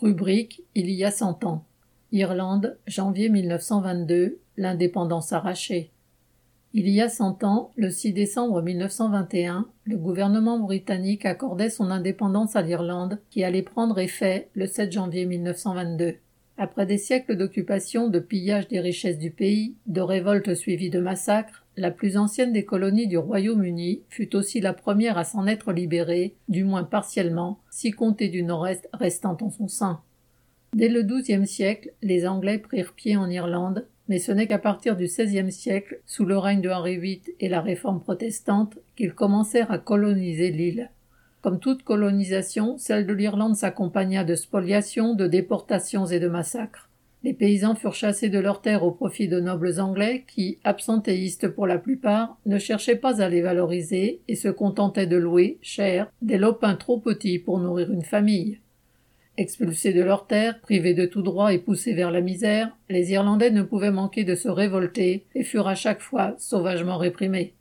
Rubrique Il y a cent ans. Irlande, janvier 1922, l'indépendance arrachée. Il y a cent ans, le 6 décembre 1921, le gouvernement britannique accordait son indépendance à l'Irlande, qui allait prendre effet le 7 janvier 1922. Après des siècles d'occupation, de pillage des richesses du pays, de révoltes suivies de massacres, la plus ancienne des colonies du Royaume-Uni fut aussi la première à s'en être libérée, du moins partiellement, si comptée du nord-est restant en son sein. Dès le XIIe siècle, les Anglais prirent pied en Irlande, mais ce n'est qu'à partir du XVIe siècle, sous le règne de Henri VIII et la réforme protestante, qu'ils commencèrent à coloniser l'île. Comme toute colonisation, celle de l'Irlande s'accompagna de spoliations, de déportations et de massacres. Les paysans furent chassés de leurs terres au profit de nobles anglais qui, absentéistes pour la plupart, ne cherchaient pas à les valoriser et se contentaient de louer, cher, des lopins trop petits pour nourrir une famille. Expulsés de leurs terres, privés de tout droit et poussés vers la misère, les Irlandais ne pouvaient manquer de se révolter et furent à chaque fois sauvagement réprimés.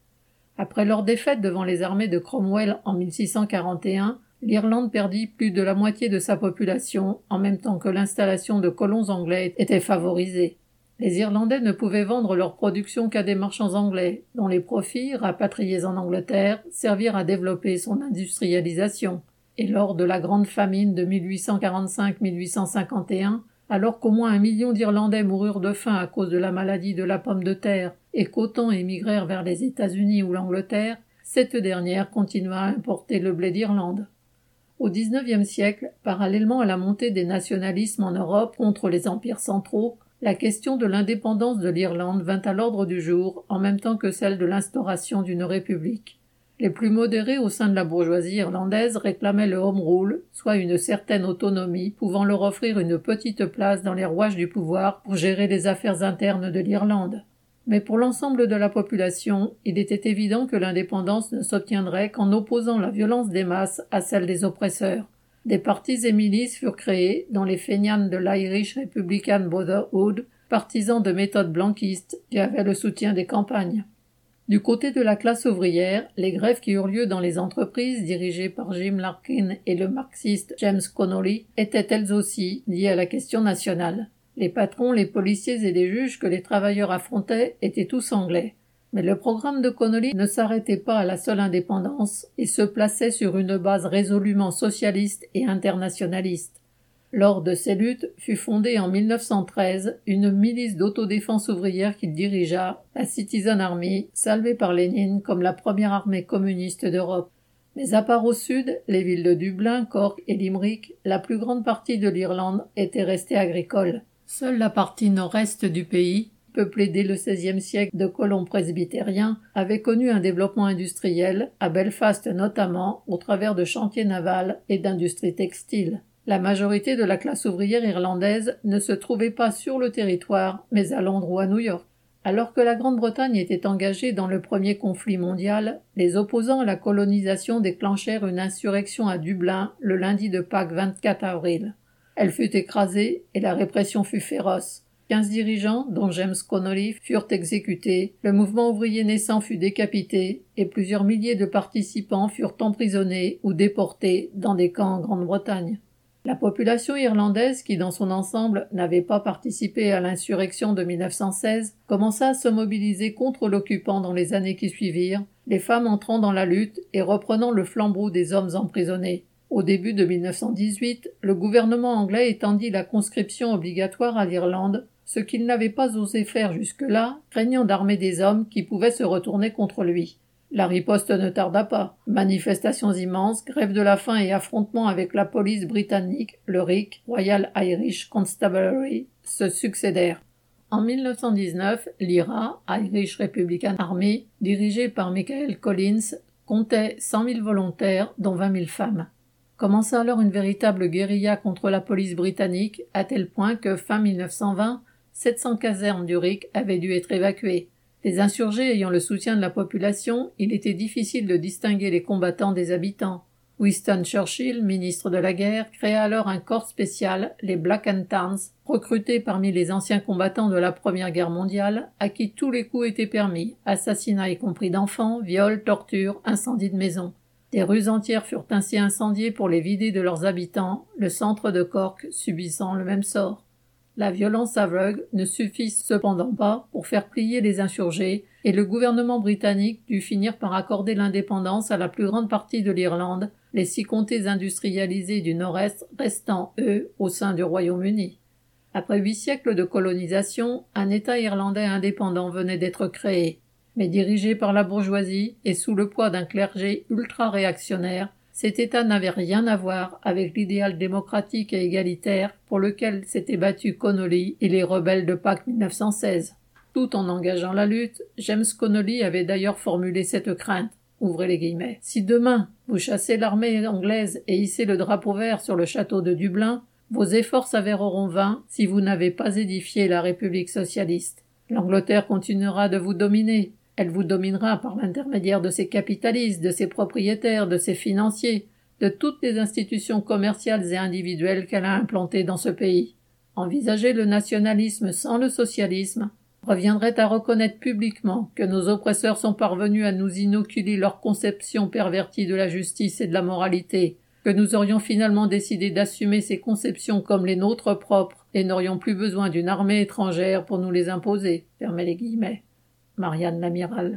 Après leur défaite devant les armées de Cromwell en 1641, l'Irlande perdit plus de la moitié de sa population, en même temps que l'installation de colons anglais était favorisée. Les Irlandais ne pouvaient vendre leur production qu'à des marchands anglais, dont les profits, rapatriés en Angleterre, servirent à développer son industrialisation. Et lors de la grande famine de 1845-1851, alors qu'au moins un million d'Irlandais moururent de faim à cause de la maladie de la pomme de terre et qu'autant émigrèrent vers les États-Unis ou l'Angleterre, cette dernière continua à importer le blé d'Irlande. Au XIXe siècle, parallèlement à la montée des nationalismes en Europe contre les empires centraux, la question de l'indépendance de l'Irlande vint à l'ordre du jour en même temps que celle de l'instauration d'une république. Les plus modérés au sein de la bourgeoisie irlandaise réclamaient le home rule, soit une certaine autonomie pouvant leur offrir une petite place dans les rouages du pouvoir pour gérer les affaires internes de l'Irlande. Mais pour l'ensemble de la population, il était évident que l'indépendance ne s'obtiendrait qu'en opposant la violence des masses à celle des oppresseurs. Des partis et milices furent créés, dont les feignants de l'Irish Republican Brotherhood, partisans de méthodes blanquistes, qui avaient le soutien des campagnes. Du côté de la classe ouvrière, les grèves qui eurent lieu dans les entreprises dirigées par Jim Larkin et le marxiste James Connolly étaient elles aussi liées à la question nationale. Les patrons, les policiers et les juges que les travailleurs affrontaient étaient tous anglais. Mais le programme de Connolly ne s'arrêtait pas à la seule indépendance et se plaçait sur une base résolument socialiste et internationaliste. Lors de ces luttes fut fondée en 1913 une milice d'autodéfense ouvrière qu'il dirigea, la Citizen Army, salvée par Lénine comme la première armée communiste d'Europe. Mais à part au sud, les villes de Dublin, Cork et Limerick, la plus grande partie de l'Irlande était restée agricole. Seule la partie nord-est du pays, peuplée dès le XVIe siècle de colons presbytériens, avait connu un développement industriel, à Belfast notamment, au travers de chantiers navals et d'industries textiles. La majorité de la classe ouvrière irlandaise ne se trouvait pas sur le territoire, mais à Londres ou à New York. Alors que la Grande-Bretagne était engagée dans le premier conflit mondial, les opposants à la colonisation déclenchèrent une insurrection à Dublin le lundi de Pâques 24 avril. Elle fut écrasée et la répression fut féroce. Quinze dirigeants, dont James Connolly, furent exécutés, le mouvement ouvrier naissant fut décapité, et plusieurs milliers de participants furent emprisonnés ou déportés dans des camps en Grande-Bretagne. La population irlandaise, qui dans son ensemble n'avait pas participé à l'insurrection de 1916, commença à se mobiliser contre l'occupant dans les années qui suivirent, les femmes entrant dans la lutte et reprenant le flambeau des hommes emprisonnés. Au début de 1918, le gouvernement anglais étendit la conscription obligatoire à l'Irlande, ce qu'il n'avait pas osé faire jusque-là, craignant d'armer des hommes qui pouvaient se retourner contre lui. La riposte ne tarda pas. Manifestations immenses, grève de la faim et affrontements avec la police britannique, le RIC, Royal Irish Constabulary, se succédèrent. En 1919, l'IRA, Irish Republican Army, dirigée par Michael Collins, comptait 100 000 volontaires, dont 20 000 femmes. Commença alors une véritable guérilla contre la police britannique, à tel point que, fin 1920, 700 casernes du RIC avaient dû être évacuées. Les insurgés ayant le soutien de la population, il était difficile de distinguer les combattants des habitants. Winston Churchill, ministre de la guerre, créa alors un corps spécial, les Black and Tans, recrutés parmi les anciens combattants de la Première Guerre mondiale, à qui tous les coups étaient permis, assassinats y compris d'enfants, viols, tortures, incendies de maisons. Des rues entières furent ainsi incendiées pour les vider de leurs habitants, le centre de Cork subissant le même sort. La violence aveugle ne suffit cependant pas pour faire plier les insurgés, et le gouvernement britannique dut finir par accorder l'indépendance à la plus grande partie de l'Irlande, les six comtés industrialisés du Nord-Est restant, eux, au sein du Royaume-Uni. Après huit siècles de colonisation, un État irlandais indépendant venait d'être créé, mais dirigé par la bourgeoisie et sous le poids d'un clergé ultra-réactionnaire, cet État n'avait rien à voir avec l'idéal démocratique et égalitaire pour lequel s'étaient battus Connolly et les rebelles de Pâques 1916. Tout en engageant la lutte, James Connolly avait d'ailleurs formulé cette crainte. Ouvrez les guillemets. Si demain vous chassez l'armée anglaise et hissez le drapeau vert sur le château de Dublin, vos efforts s'avéreront vains si vous n'avez pas édifié la République socialiste. L'Angleterre continuera de vous dominer, elle vous dominera par l'intermédiaire de ses capitalistes, de ses propriétaires, de ses financiers, de toutes les institutions commerciales et individuelles qu'elle a implantées dans ce pays. Envisager le nationalisme sans le socialisme reviendrait à reconnaître publiquement que nos oppresseurs sont parvenus à nous inoculer leur conception pervertie de la justice et de la moralité, que nous aurions finalement décidé d'assumer ces conceptions comme les nôtres propres et n'aurions plus besoin d'une armée étrangère pour nous les imposer. Marianne l'amiral